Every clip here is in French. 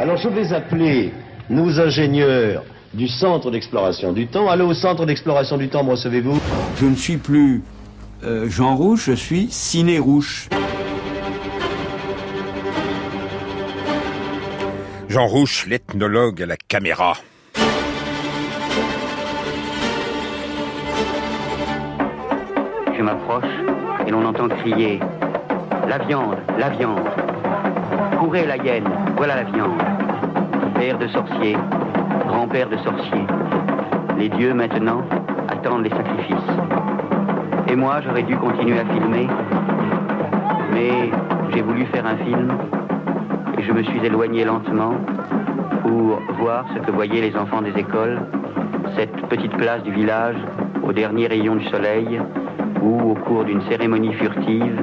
Alors je vais appeler nos ingénieurs du centre d'exploration du temps. Allô au centre d'exploration du temps, me recevez-vous? Je ne suis plus euh, Jean Rouche, je suis Ciné Rouche. Jean Rouche, l'ethnologue à la caméra. Je m'approche et l'on entend crier La viande, la viande. Courez la hyène, voilà la viande. Père de sorciers, grand-père de sorciers. Les dieux maintenant attendent les sacrifices. Et moi, j'aurais dû continuer à filmer, mais j'ai voulu faire un film et je me suis éloigné lentement pour voir ce que voyaient les enfants des écoles, cette petite place du village au dernier rayon du soleil où, au cours d'une cérémonie furtive,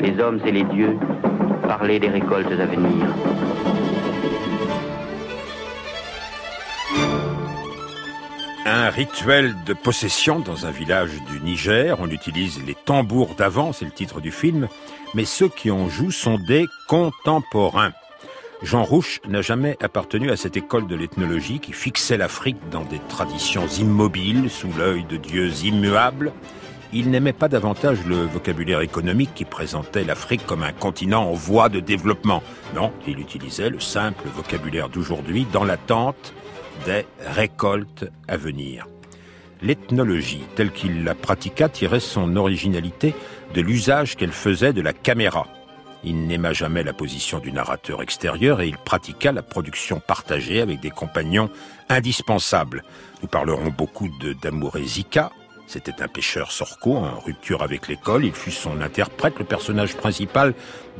les hommes et les dieux parlaient des récoltes à venir. Un rituel de possession dans un village du Niger. On utilise les tambours d'avant, c'est le titre du film, mais ceux qui en jouent sont des contemporains. Jean Rouche n'a jamais appartenu à cette école de l'ethnologie qui fixait l'Afrique dans des traditions immobiles sous l'œil de dieux immuables. Il n'aimait pas davantage le vocabulaire économique qui présentait l'Afrique comme un continent en voie de développement. Non, il utilisait le simple vocabulaire d'aujourd'hui dans l'attente des récoltes à venir. L'ethnologie, telle qu'il la pratiqua, tirait son originalité de l'usage qu'elle faisait de la caméra. Il n'aima jamais la position du narrateur extérieur et il pratiqua la production partagée avec des compagnons indispensables. Nous parlerons beaucoup de d'Amouré Zika. C'était un pêcheur sorco en rupture avec l'école. Il fut son interprète, le personnage principal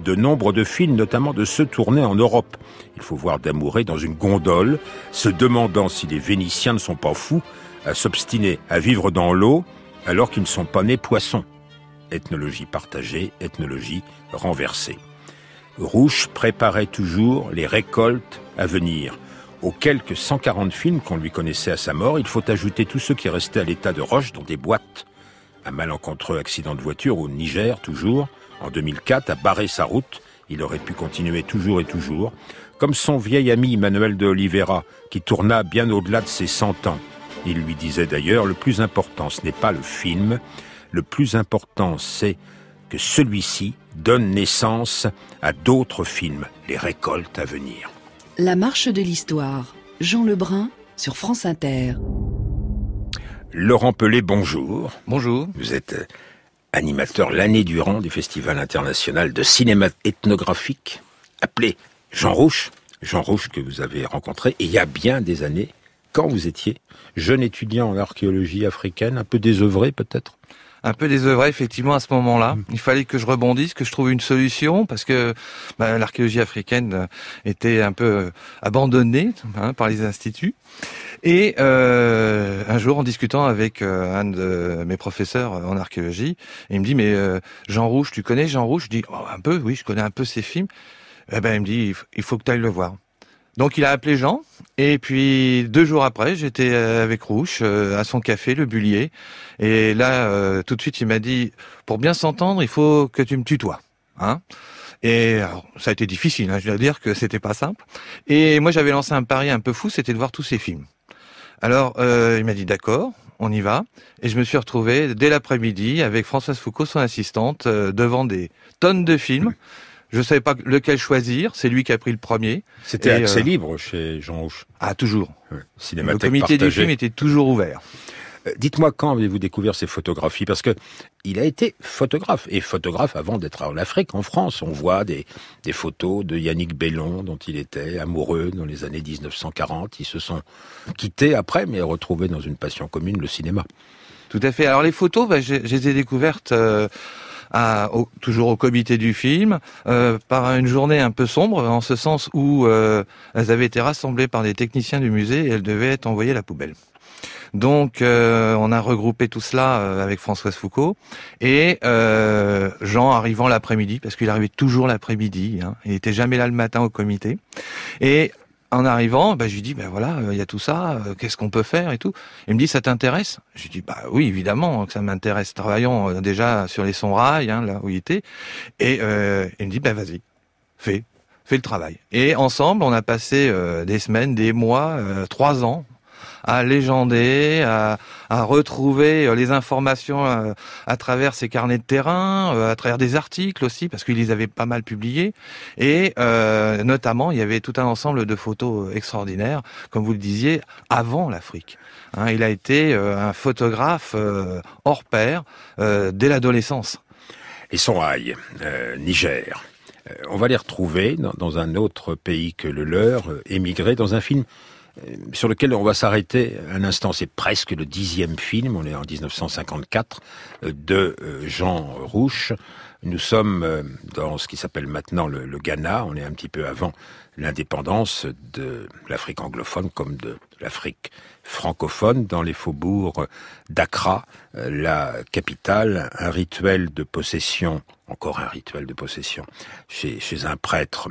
de nombre de films, notamment de ceux tournés en Europe. Il faut voir Damouré dans une gondole, se demandant si les Vénitiens ne sont pas fous à s'obstiner à vivre dans l'eau alors qu'ils ne sont pas nés poissons. Ethnologie partagée, ethnologie renversée. Rouche préparait toujours les récoltes à venir. Aux quelques 140 films qu'on lui connaissait à sa mort, il faut ajouter tous ceux qui restaient à l'état de roche dans des boîtes. Un malencontreux accident de voiture au Niger, toujours, en 2004, a barré sa route. Il aurait pu continuer toujours et toujours, comme son vieil ami Manuel de Oliveira, qui tourna bien au-delà de ses 100 ans. Il lui disait d'ailleurs, le plus important, ce n'est pas le film, le plus important, c'est que celui-ci donne naissance à d'autres films, les récoltes à venir. La marche de l'histoire. Jean Lebrun sur France Inter. Laurent Pelé, bonjour. Bonjour. Vous êtes euh, animateur l'année durant du Festival international de cinéma ethnographique, appelé Jean Rouche. Jean Rouche que vous avez rencontré et il y a bien des années, quand vous étiez jeune étudiant en archéologie africaine, un peu désœuvré peut-être? Un peu désœuvré effectivement à ce moment-là. Il fallait que je rebondisse, que je trouve une solution parce que bah, l'archéologie africaine était un peu abandonnée hein, par les instituts. Et euh, un jour, en discutant avec euh, un de mes professeurs en archéologie, il me dit mais euh, Jean Rouge, tu connais Jean Rouge? Je dis oh, un peu, oui, je connais un peu ses films. Eh ben il me dit il faut que tu ailles le voir. Donc il a appelé Jean, et puis deux jours après, j'étais avec Rouche à son café, le Bullier. Et là, tout de suite, il m'a dit, pour bien s'entendre, il faut que tu me tutoies. Hein et ça a été difficile, hein, je dois dire que c'était pas simple. Et moi, j'avais lancé un pari un peu fou, c'était de voir tous ses films. Alors, euh, il m'a dit d'accord, on y va. Et je me suis retrouvé dès l'après-midi avec Françoise Foucault, son assistante, euh, devant des tonnes de films. Je savais pas lequel choisir. C'est lui qui a pris le premier. C'était accès libre chez Jean Rouche. Ah, toujours. Ouais. Le comité du film était toujours ouvert. Euh, Dites-moi quand avez-vous découvert ces photographies? Parce que il a été photographe et photographe avant d'être en Afrique, en France. On voit des, des photos de Yannick Bellon dont il était amoureux dans les années 1940. Ils se sont quittés après, mais retrouvés dans une passion commune, le cinéma. Tout à fait. Alors les photos, bah, je, je les ai découvertes. Euh à, au, toujours au comité du film, euh, par une journée un peu sombre, en ce sens où euh, elles avaient été rassemblées par des techniciens du musée et elles devaient être envoyées à la poubelle. Donc, euh, on a regroupé tout cela euh, avec Françoise Foucault et euh, Jean arrivant l'après-midi, parce qu'il arrivait toujours l'après-midi. Hein, il était jamais là le matin au comité. Et en arrivant, bah, je lui dis, ben voilà, il y a tout ça, qu'est-ce qu'on peut faire et tout. Il me dit, ça t'intéresse? Je lui dis, bah oui, évidemment que ça m'intéresse. Travaillons déjà sur les sons rails, hein, là où il était. Et euh, il me dit, ben vas-y, fais fait le travail. Et ensemble, on a passé euh, des semaines, des mois, euh, trois ans à légender, à, retrouver euh, les informations à, à, travers ces carnets de terrain, à travers des articles aussi, parce qu'ils les avaient pas mal publiés. Et euh, notamment, il y avait tout un ensemble de photos extraordinaires, comme vous le disiez, avant l'Afrique. Hein, il a été un photographe hors pair dès l'adolescence. Et son aïe, Niger. Euh, on va les retrouver dans, un autre pays que le leur, euh, émigré dans un film euh, sur lequel on va s'arrêter un instant. C'est presque le dixième film, on est en 1954, de Jean Rouche. Nous sommes dans ce qui s'appelle maintenant le, le, Ghana, on est un petit peu avant l'indépendance de l'Afrique anglophone comme de l'Afrique francophone dans les faubourgs d'Accra, la capitale, un rituel de possession encore un rituel de possession chez, un prêtre.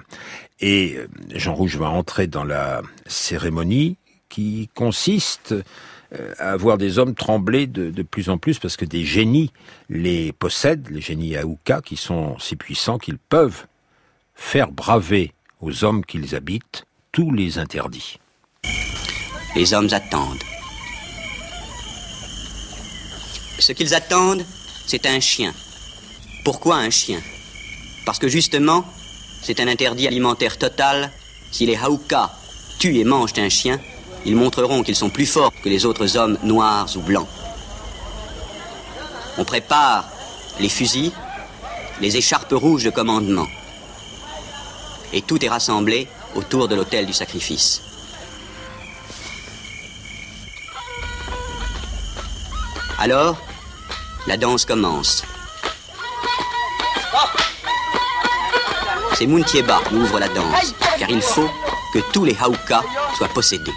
Et euh, Jean Rouge va entrer dans la cérémonie qui consiste euh, à voir des hommes trembler de, de, plus en plus parce que des génies les possèdent, les génies Aouka, qui sont si puissants qu'ils peuvent faire braver aux hommes qu'ils habitent tous les interdits. Les hommes attendent. Ce qu'ils attendent, c'est un chien. Pourquoi un chien Parce que justement, c'est un interdit alimentaire total. Si les Haouka tuent et mangent un chien, ils montreront qu'ils sont plus forts que les autres hommes noirs ou blancs. On prépare les fusils, les écharpes rouges de commandement. Et tout est rassemblé autour de l'autel du sacrifice. Alors, la danse commence. C'est Muntieba qui ouvre la danse, car il faut que tous les Haouka soient possédés.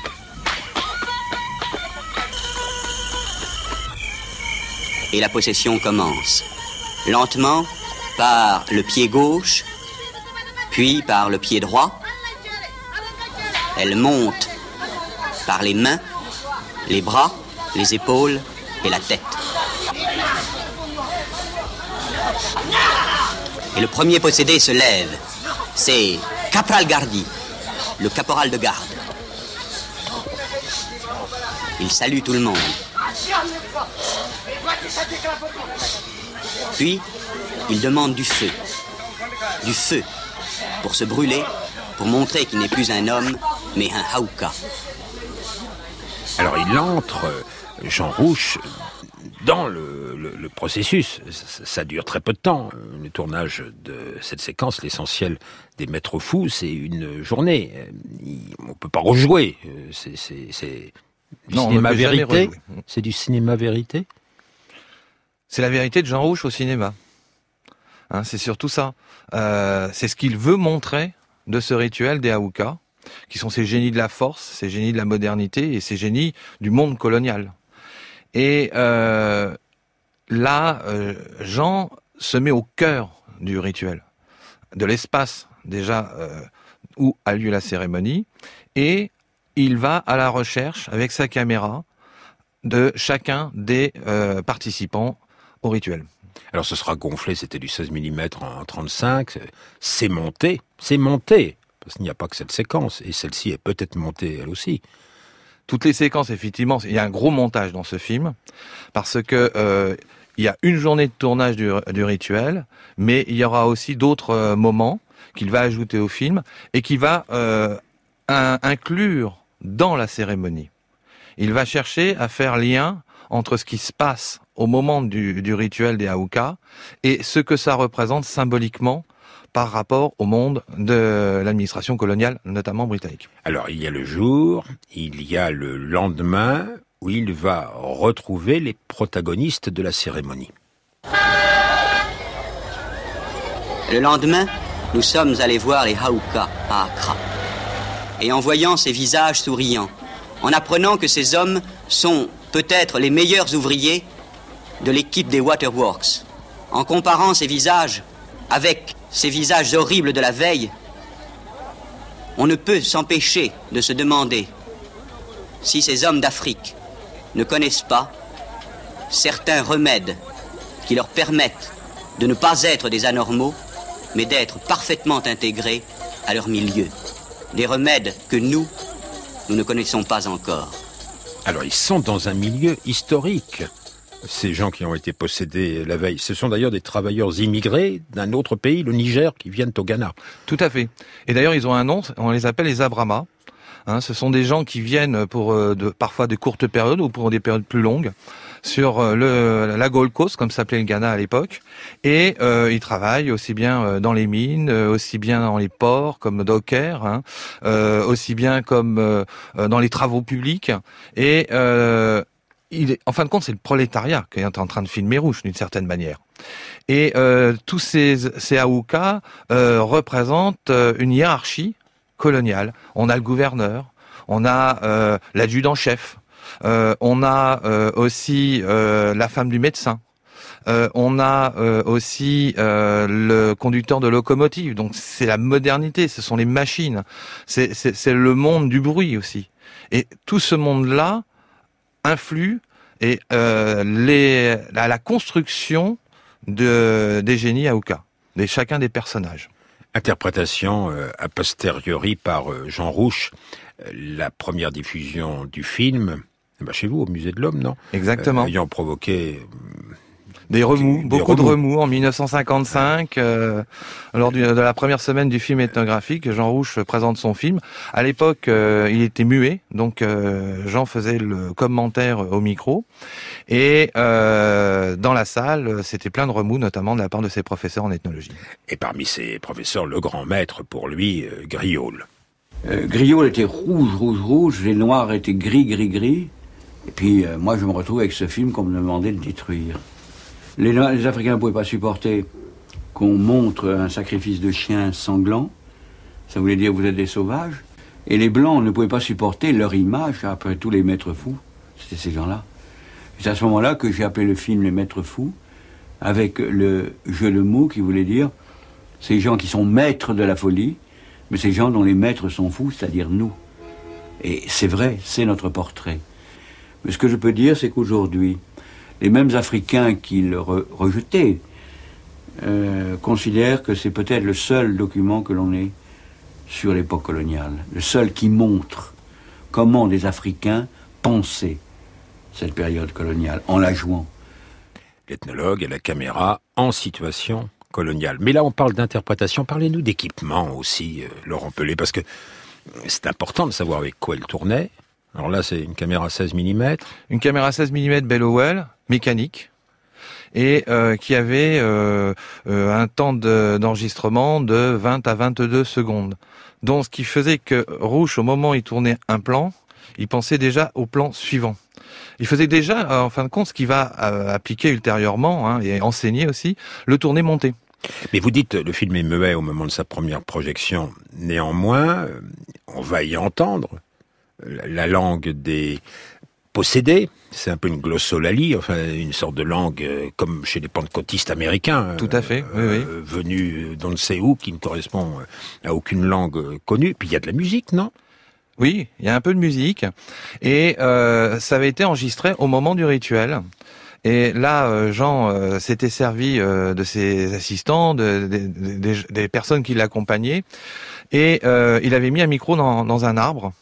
Et la possession commence. Lentement, par le pied gauche, puis par le pied droit. Elle monte par les mains, les bras, les épaules et la tête. Et le premier possédé se lève c'est Capral Gardi, le caporal de garde. Il salue tout le monde. Puis, il demande du feu. Du feu pour se brûler, pour montrer qu'il n'est plus un homme, mais un haouka. Alors il entre, Jean Rouche, dans le, le, processus. Ça, dure très peu de temps. Le tournage de cette séquence, l'essentiel des maîtres fous, c'est une journée. On peut pas rejouer. C'est du cinéma vérité. C'est du cinéma vérité. C'est la vérité de Jean Rouge au cinéma. Hein, c'est surtout ça. Euh, c'est ce qu'il veut montrer de ce rituel des Aouka, qui sont ces génies de la force, ces génies de la modernité et ces génies du monde colonial. Et euh, là, euh, Jean se met au cœur du rituel, de l'espace déjà euh, où a lieu la cérémonie, et il va à la recherche avec sa caméra de chacun des participants au rituel. Alors ce sera gonflé, c'était du 16 mm en 35, c'est monté, c'est monté, parce qu'il n'y a pas que cette séquence, et celle-ci est peut-être montée elle aussi toutes les séquences, effectivement, il y a un gros montage dans ce film parce que euh, il y a une journée de tournage du, rituel, mais il y aura aussi d'autres euh, moments qu'il va ajouter au film et qui va euh, inclure dans la cérémonie. Il va chercher à faire lien entre ce qui se passe au moment du, du rituel des Aouka et ce que ça représente symboliquement par rapport au monde de l'administration coloniale, notamment britannique. Alors il y a le jour, il y a le lendemain, où il va retrouver les protagonistes de la cérémonie. Le lendemain, nous sommes allés voir les Haouka à Accra. Et en voyant ces visages souriants, en apprenant que ces hommes sont peut-être les meilleurs ouvriers de l'équipe des Waterworks, en comparant ces visages avec ces visages horribles de la veille, on ne peut s'empêcher de se demander si ces hommes d'Afrique ne connaissent pas certains remèdes qui leur permettent de ne pas être des anormaux, mais d'être parfaitement intégrés à leur milieu, des remèdes que nous, nous ne connaissons pas encore. Alors ils sont dans un milieu historique. Ces gens qui ont été possédés la veille, ce sont d'ailleurs des travailleurs immigrés d'un autre pays, le Niger, qui viennent au Ghana. Tout à fait. Et d'ailleurs, ils ont un nom, on les appelle les Abramas. Hein, ce sont des gens qui viennent pour euh, parfois de courtes périodes ou pour des périodes plus longues sur euh, la Gold Coast, comme s'appelait le Ghana à l'époque, et euh, ils travaillent aussi bien dans les mines, aussi bien dans les ports comme docker, hein, aussi bien comme dans les travaux publics, et en fin de compte, c'est le prolétariat qui est en train de filmer Rouge d'une certaine manière. Et tous ces, ces représentent une hiérarchie coloniale. On a le gouverneur, on a l'adjudant-chef, euh, on a euh, aussi euh, la femme du médecin. on a aussi le conducteur de locomotive. Donc c'est la modernité, ce sont les machines, c'est le monde du bruit aussi. Et tout ce monde-là influe à la construction de, des génies Aouka, de chacun des personnages. Interprétation a posteriori par Jean Rouche. La première diffusion du film bah chez vous, au musée de l'homme, non? Exactement. Euh, ayant provoqué des remous, beaucoup de remous en 1955, euh, lors de la première semaine du film ethnographique. Jean Rouche présente son film. À l'époque, euh, il était muet, donc euh, Jean faisait le commentaire au micro. Et dans la salle, c'était plein de remous, notamment de la part de ses professeurs en ethnologie. Et parmi ses professeurs, le grand maître pour lui, Griol. Griol était rouge, rouge, rouge, les noirs étaient gris, gris, gris. Et puis, euh, moi, je me retrouve avec ce film qu'on me demandait de détruire. Les, Africains ne pouvaient pas supporter qu'on montre un sacrifice de chien sanglant. Ça voulait dire vous êtes des sauvages. Et les Blancs ne pouvaient pas supporter leur image, après tous les maîtres fous. C'était ces gens-là. C'est à ce moment-là que j'ai appelé le film Les Maîtres Fous, avec le jeu de mots qui voulait dire ces gens qui sont maîtres de la folie, mais ces gens dont les maîtres sont fous, c'est-à-dire nous. Et c'est vrai, c'est notre portrait. Mais ce que je peux dire, c'est qu'aujourd'hui, les mêmes Africains qui le rejetaient euh, considèrent que c'est peut-être le seul document que l'on ait sur l'époque coloniale, le seul qui montre comment des Africains pensaient cette période coloniale en la jouant. L'ethnologue et la caméra en situation coloniale. Mais là, on parle d'interprétation. Parlez-nous d'équipement aussi, euh, Laurent Pelé, parce que c'est important de savoir avec quoi il tournait. Alors là, c'est une caméra 16 mm. Une caméra 16 mm Bellowell, mécanique, et euh, qui avait euh, euh, un temps d'enregistrement de, 20 à 22 secondes. Donc, ce qui faisait que Rouge, au moment où il tournait un plan, il pensait déjà au plan suivant. Il faisait déjà, en fin de compte, ce qu'il va appliquer ultérieurement, hein, et enseigner aussi, le tourner monté. Mais vous dites le film est muet au moment de sa première projection. Néanmoins, on va y entendre la langue des possédés. C'est un peu une glossolalie, enfin une sorte de langue euh, comme chez les pentecôtistes américains. Tout à fait, oui, oui. Euh, venus d'on ne sait où, qui ne correspond à aucune langue connue. Puis il y a de la musique, non? Oui, il y a un peu de musique. Et euh, ça avait été enregistré au moment du rituel. Et là, Jean s'était servi de ses assistants, de, des personnes qui l'accompagnaient, et il avait mis un micro dans un arbre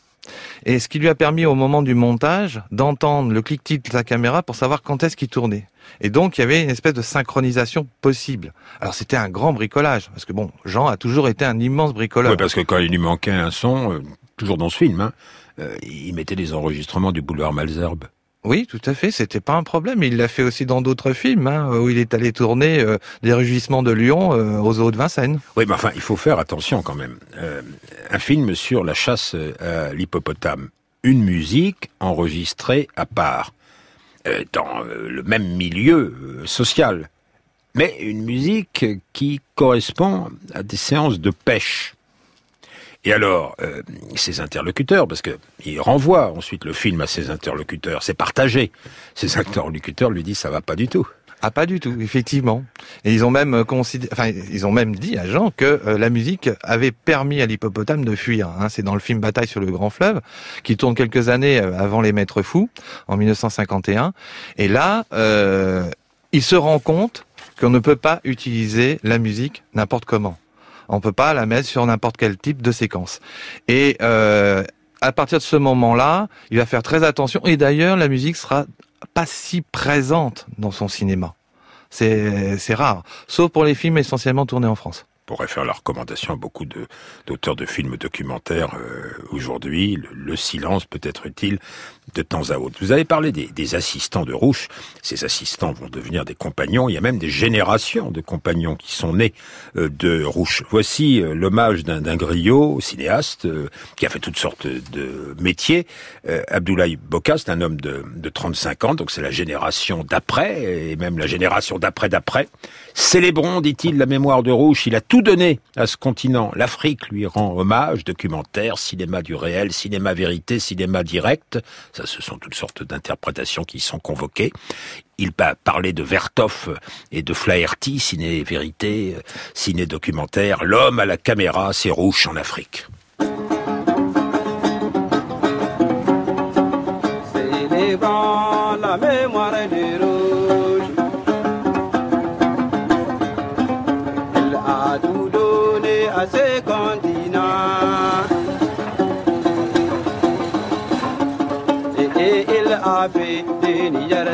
et ce qui lui a permis au moment du montage d'entendre le clic de sa caméra pour savoir quand est-ce qu'il tournait. Et donc il y avait une espèce de synchronisation possible. Alors c'était un grand bricolage parce que bon, Jean a toujours été un immense bricoleur. Oui, parce que quand il lui manquait un son, euh, toujours dans ce film, hein, euh, il mettait des enregistrements du boulevard Malzerbe. Oui, tout à fait, c'était pas un problème. Il l'a fait aussi dans d'autres films, hein, où il est allé tourner euh, Les Rugissements de Lyon euh, aux eaux de Vincennes. Oui, mais enfin, il faut faire attention quand même. Euh, un film sur la chasse à l'hippopotame. Une musique enregistrée à part, dans le même milieu social. Mais une musique qui correspond à des séances de pêche. Et alors, euh, ses interlocuteurs, parce que il renvoie ensuite le film à ses interlocuteurs, c'est partagé. Ses interlocuteurs lui disent ça va pas du tout. Ah pas du tout, effectivement. Et ils ont même euh, enfin ils ont même dit à Jean que euh, la musique avait permis à l'hippopotame de fuir. Hein. C'est dans le film Bataille sur le Grand Fleuve, qui tourne quelques années avant Les Maîtres Fous, en 1951. Et là, il se rend compte qu'on ne peut pas utiliser la musique n'importe comment. On peut pas la mettre sur n'importe quel type de séquence. Et euh, à partir de ce moment-là, il va faire très attention. Et d'ailleurs, la musique sera pas si présente dans son cinéma. C'est rare, sauf pour les films essentiellement tournés en France pourrait faire la recommandation à beaucoup d'auteurs de, films documentaires euh, aujourd'hui. Le, silence peut être utile de temps à autre. Vous avez parlé des, assistants de Rouche. Ces assistants vont devenir des compagnons. Il y a même des générations de compagnons qui sont nés euh, de Rouche. Voici euh, l'hommage d'un griot, cinéaste, qui a fait toutes sortes de métiers. Abdoulaye Boka, c'est un homme de, de 35 ans, donc c'est la génération d'après, et même la génération d'après d'après. Célébrons, dit-il, la mémoire de Rouche. Il a tout donné à ce continent. L'Afrique lui rend hommage, documentaire, cinéma du réel, cinéma vérité, cinéma direct. Ce sont toutes sortes d'interprétations qui sont convoquées. Il va parler de Vertov et de Flaherty, ciné vérité, ciné documentaire. L'homme à la caméra, c'est Rouge en Afrique.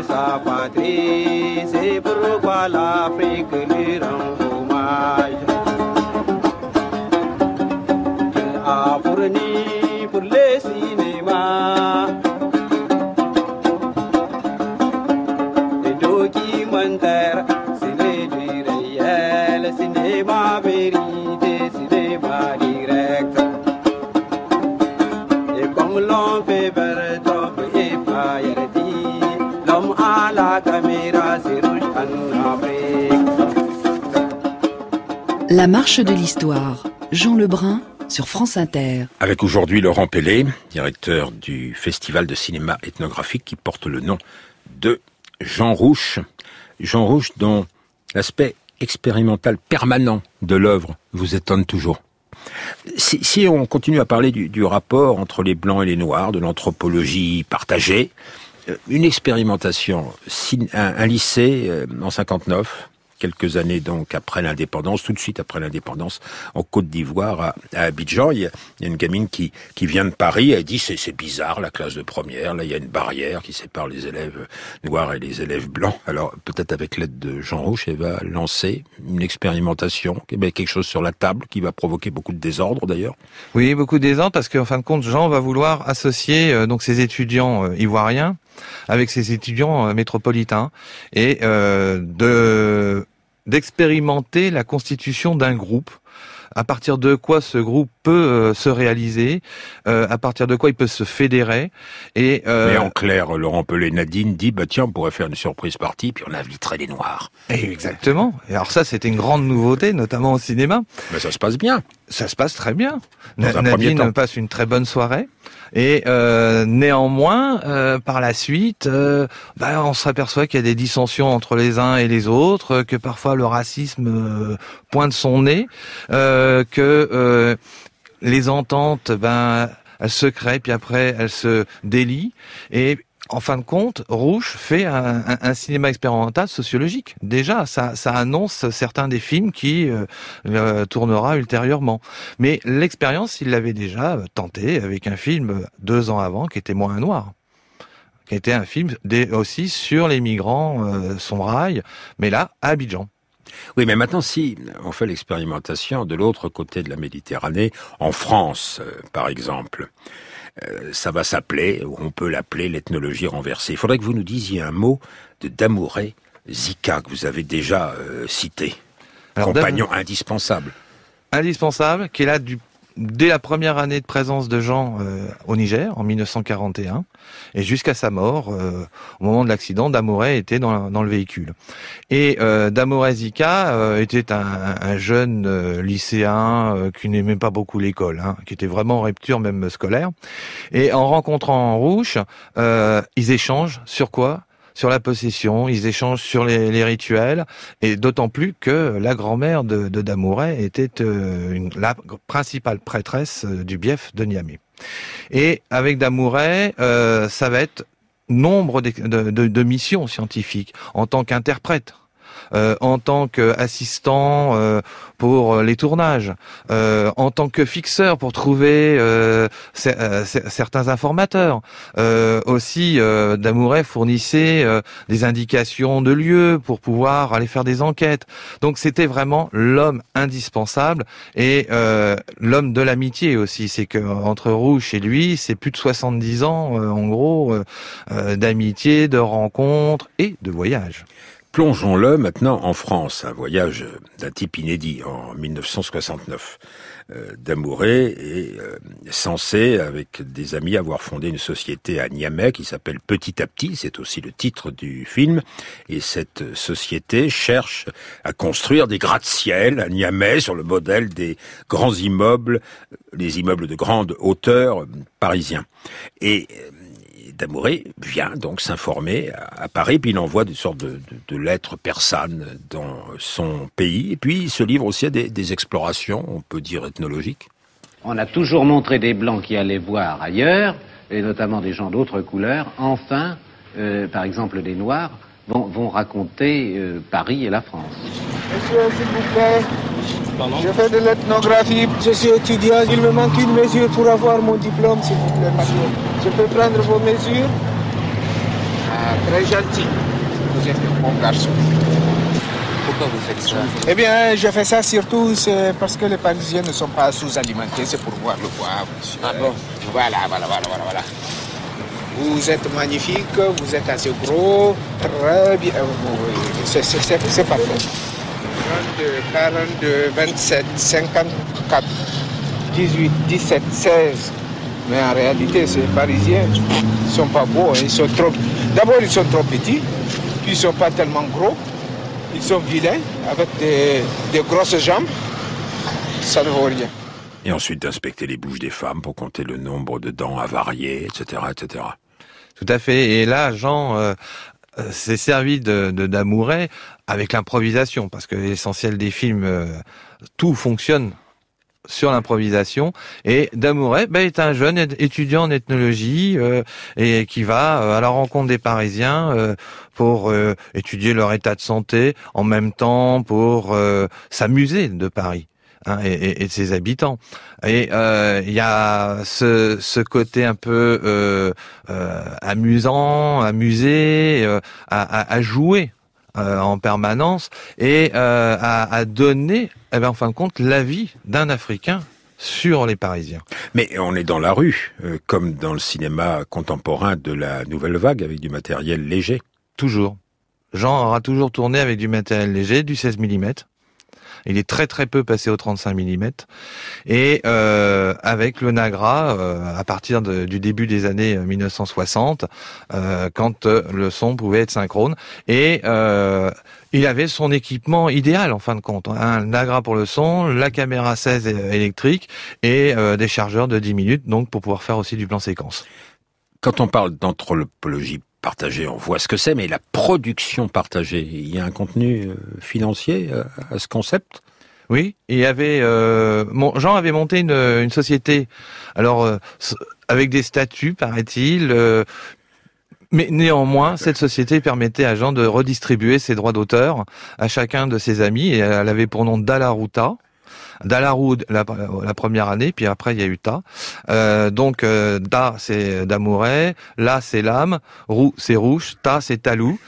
Sa patrie. C'est pourquoi l'Afrique lui rend La marche de l'histoire. Jean Lebrun sur France Inter. Avec aujourd'hui Laurent Pellet, directeur du Festival de cinéma ethnographique qui porte le nom de Jean Rouche. Jean Rouche dont l'aspect expérimental permanent de l'œuvre vous étonne toujours. Si, on continue à parler du, rapport entre les blancs et les noirs, de l'anthropologie partagée, euh, une expérimentation, un, lycée euh, en 59, quelques années donc après l'indépendance, tout de suite après l'indépendance, en Côte d'Ivoire, à, Abidjan, il y, a, une gamine qui, qui vient de Paris, elle dit c'est, c'est bizarre la classe de première, là il y a une barrière qui sépare les élèves noirs et les élèves blancs. Alors peut-être avec l'aide de Jean Rouge, elle va lancer une expérimentation, quelque chose sur la table qui va provoquer beaucoup de désordre d'ailleurs. Oui, beaucoup de désordre parce qu'en fin de compte, Jean va vouloir associer euh, donc ses étudiants euh, ivoiriens avec ses étudiants euh, métropolitains et euh, de d'expérimenter la constitution d'un groupe à partir de quoi ce groupe peut euh, se réaliser, à partir de quoi il peut se fédérer. Et Mais en clair, Laurent Pelé Nadine dit bah tiens, on pourrait faire une surprise partie, puis on inviterait les Noirs. exactement. Et alors ça, c'était une grande nouveauté, notamment au cinéma. Mais ça se passe bien. Ça se passe très bien. Nadine passe une très bonne soirée. Et euh, néanmoins, euh, par la suite, euh, bah, on s'aperçoit qu'il y a des dissensions entre les uns et les autres, que parfois le racisme pointe son nez, que les ententes, ben, elles se créent, puis après elles se délient. Et en fin de compte, Rouge fait un, cinéma expérimental sociologique. Déjà, ça, annonce certains des films qui euh, euh, tournera ultérieurement. Mais l'expérience, il l'avait déjà tenté avec un film deux ans avant qui était Moins noir qui était un film aussi sur les migrants, euh, son rail, mais là, à Abidjan. Oui, mais maintenant, si on fait l'expérimentation de l'autre côté de la Méditerranée, en France, par exemple, euh, ça va s'appeler, ou on peut l'appeler l'ethnologie renversée. Il faudrait que vous nous disiez un mot de Damouré Zika, que vous avez déjà euh, cité. Compagnon indispensable. Indispensable, qui est là du dès la première année de présence de Jean euh, au Niger, en 1941, et jusqu'à sa mort, euh, au moment de l'accident, Damoré était dans, dans, le véhicule. Et euh, Zika euh, était un, un jeune lycéen qui n'aimait pas beaucoup l'école, hein, qui était vraiment en rupture même scolaire. Et en rencontrant Rouge, ils échangent sur quoi sur la possession, ils échangent sur les, rituels, et d'autant plus que la grand-mère de, de Damouret était euh, une, la principale prêtresse euh, du bief de Niamey. Et avec Damouret, euh, ça va être nombre de, de, de, missions scientifiques en tant qu'interprète en tant qu'assistant pour les tournages, en tant que fixeur pour trouver certains informateurs. aussi, Damouret fournissait des indications de lieux pour pouvoir aller faire des enquêtes. Donc c'était vraiment l'homme indispensable et l'homme de l'amitié aussi. C'est que entre Rouge et lui, c'est plus de 70 ans, en gros, d'amitié, de rencontres et de voyages. Plongeons-le maintenant en France, un voyage d'un type inédit en 1969. Euh, Damouret est euh, censé, avec des amis, avoir fondé une société à Niamey qui s'appelle Petit à Petit, c'est aussi le titre du film, et cette société cherche à construire des gratte-ciel à Niamey sur le modèle des grands immeubles, les immeubles de grande hauteur parisiens. Et euh, Damouret vient donc s'informer à, Paris, puis il envoie des sortes de, lettres persanes dans son pays, et puis il se livre aussi à des, explorations, on peut dire ethnologiques. On a toujours montré des blancs qui allaient voir ailleurs, et notamment des gens d'autres couleurs. Enfin, euh, par exemple des noirs, vont, raconter euh, Paris et la France. Monsieur, s'il vous plaît, je fais de l'ethnographie, je suis étudiant, il me manque une mesure pour avoir mon diplôme, s'il vous plaît, monsieur. Je peux prendre vos mesures? Ah, Très gentil, vous êtes un bon garçon. Pourquoi vous faites ça? Eh bien, je fais ça surtout parce que les Parisiens ne sont pas sous-alimentés, c'est pour voir le bois, monsieur. Ah bon? Voilà, voilà, voilà, voilà, voilà. Vous êtes magnifique, vous êtes assez gros, très bien. C'est parfait. 32, 42, 27, 54, 18, 17, 16. Mais en réalité, ces Parisiens ne sont pas beaux. Hein. Ils sont trop. D'abord, ils sont trop petits, puis ils ne sont pas tellement gros. Ils sont vilains, avec des, des grosses jambes. Ça ne vaut rien et ensuite d'inspecter les bouches des femmes pour compter le nombre de dents avariées, etc., etc. Tout à fait. Et là, Jean euh, euh, s'est servi de, d'Amouret avec l'improvisation, parce que l'essentiel des films, euh, tout fonctionne sur l'improvisation. Et Damouret ben, est un jeune étudiant en ethnologie et qui va à la rencontre des Parisiens pour étudier leur état de santé, en même temps pour s'amuser de Paris. Hein, et, et, de ses habitants. Et euh, il y a ce, ce, côté un peu euh, euh, amusant, amusé, euh, à, à, jouer euh, en permanence et à, à, donner, eh bien, en fin de compte, l'avis d'un Africain sur les Parisiens. Mais on est dans la rue, comme dans le cinéma contemporain de la nouvelle vague, avec du matériel léger. Toujours. Jean aura toujours tourné avec du matériel léger, du 16 mm. Il est très très peu passé au 35 mm. Et euh, avec le Nagra, euh, à partir du début des années 1960, euh, quand le son pouvait être synchrone. Et il avait son équipement idéal en fin de compte. Un Nagra pour le son, la caméra 16 électrique et des chargeurs de 10 minutes, donc pour pouvoir faire aussi du plan séquence. Quand on parle d'anthropologie on voit ce que c'est, mais la production partagée, il y a un contenu euh, financier euh, à ce concept? Oui, il y avait euh, Jean avait monté une, société, alors avec des statuts, paraît-il. mais néanmoins, cette société permettait à Jean de redistribuer ses droits d'auteur à chacun de ses amis et elle avait pour nom Dalaruta. Dalarou la, première année, puis après il y a eu Ta. Euh, donc euh, Da c'est Damouret, La c'est Lame, Rou c'est Rouge, Ta c'est Talou.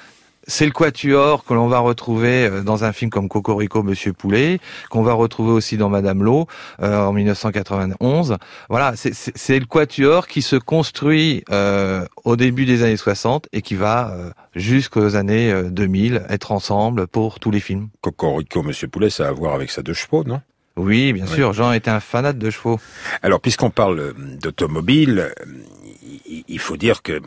C'est le quatuor que l'on va retrouver euh, dans un film comme Cocorico, Monsieur Poulet, qu'on va retrouver aussi dans Madame Lowe euh, en 1991. Voilà, c'est le quatuor qui se construit euh, au début des années 60 et qui va jusqu'aux années 2000 être ensemble pour tous les films. Cocorico, Monsieur Poulet, ça a à voir avec sa deux chevaux, non? Oui, bien sûr. Jean était un fanat de chevaux. Alors, puisqu'on parle d'automobile, il faut dire que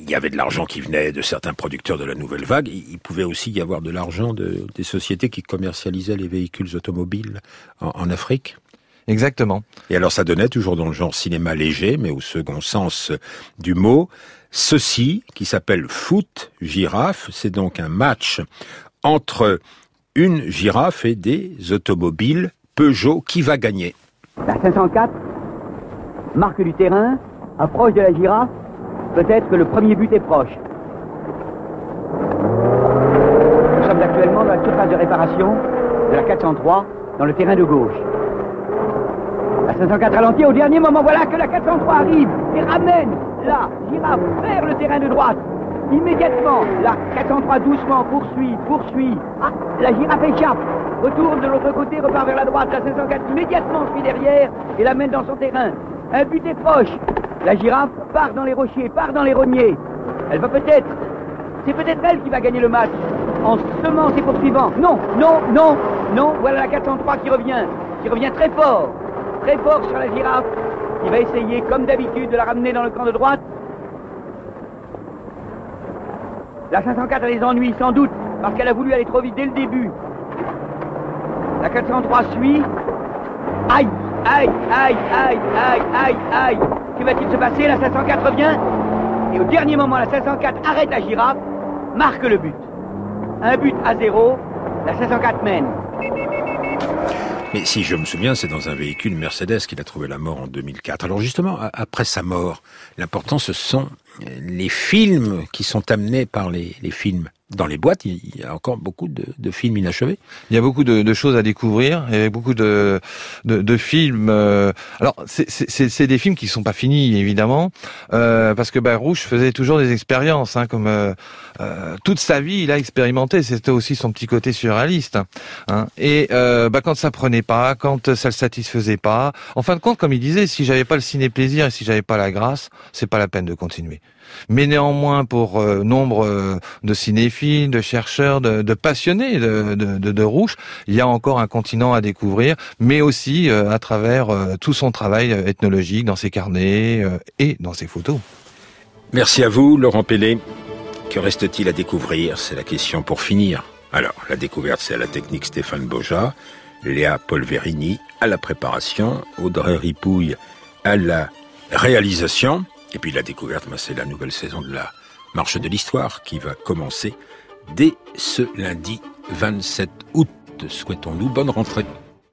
il y avait de l'argent qui venait de certains producteurs de la nouvelle vague. Il pouvait aussi y avoir de l'argent de, des sociétés qui commercialisaient les véhicules automobiles en, Afrique. Exactement. Et alors ça donnait toujours dans le genre cinéma léger, mais au second sens du mot, ceci qui s'appelle foot girafe. C'est donc un match entre une girafe et des automobiles Peugeot qui va gagner. La 504, marque du terrain, approche de la girafe, peut-être que le premier but est proche. Nous sommes actuellement dans la 403 dans le terrain de gauche. La 504 ralentit au dernier moment. Voilà que la 403 arrive et ramène la girafe vers le terrain de droite. Immédiatement, la 403 doucement poursuit, poursuit. Ah, la girafe échappe. Retourne de l'autre côté, repart vers la droite. La 504 immédiatement suit derrière et la mène dans son terrain. Un but est proche. La girafe part dans les rochers, part dans les rogniers. Elle va peut-être. C'est peut-être elle qui va gagner le match. En semant ses poursuivants. Non, non, non, non. Voilà la 403 qui revient. Qui revient très fort. Très fort sur la girafe. Qui va essayer, comme d'habitude, de la ramener dans le camp de droite. La 504 a des ennuis, sans doute, parce qu'elle a voulu aller trop vite dès le début. La 403 suit. Aïe, aïe, aïe, aïe, aïe, aïe, aïe. Que va-t-il se passer? La 504 revient. Et au dernier moment, la 504 arrête la girafe, marque le but. Un but à zéro. La 504 mène. Mais si je me souviens, c'est dans un véhicule Mercedes qu'il a trouvé la mort en 2004. Alors justement, après sa mort, l'important ce sont les films qui sont amenés par les, les films dans les boîtes, il y a encore beaucoup de, de films inachevés. Il y a beaucoup de, de, choses à découvrir. A beaucoup de, de films. Euh, alors, c'est des films qui sont pas finis, évidemment, euh, parce que Rouge faisait toujours des expériences, hein, comme euh, euh, toute sa vie, il a expérimenté. C'était aussi son petit côté surréaliste. Hein, et euh, bah, quand ça prenait pas, quand ça le satisfaisait pas, en fin de compte, comme il disait, si j'avais pas le ciné plaisir et si j'avais pas la grâce, c'est pas la peine de continuer. Mais néanmoins, pour euh, nombre euh, de cinéphiles, de chercheurs, de, passionnés de, de, de, Rouge, il y a encore un continent à découvrir, mais aussi euh, à travers tout son travail ethnologique dans ses carnets et dans ses photos. Merci à vous, Laurent Pellet. Que reste-t-il à découvrir? C'est la question pour finir. Alors, la découverte, c'est à la technique Stéphane Boja, Léa Polverini à la préparation, Audrey Ripouille à la réalisation. Et puis la découverte, ben, c'est la nouvelle saison de la Marche de l'Histoire qui va commencer dès ce lundi 27 août. Souhaitons-nous bonne rentrée.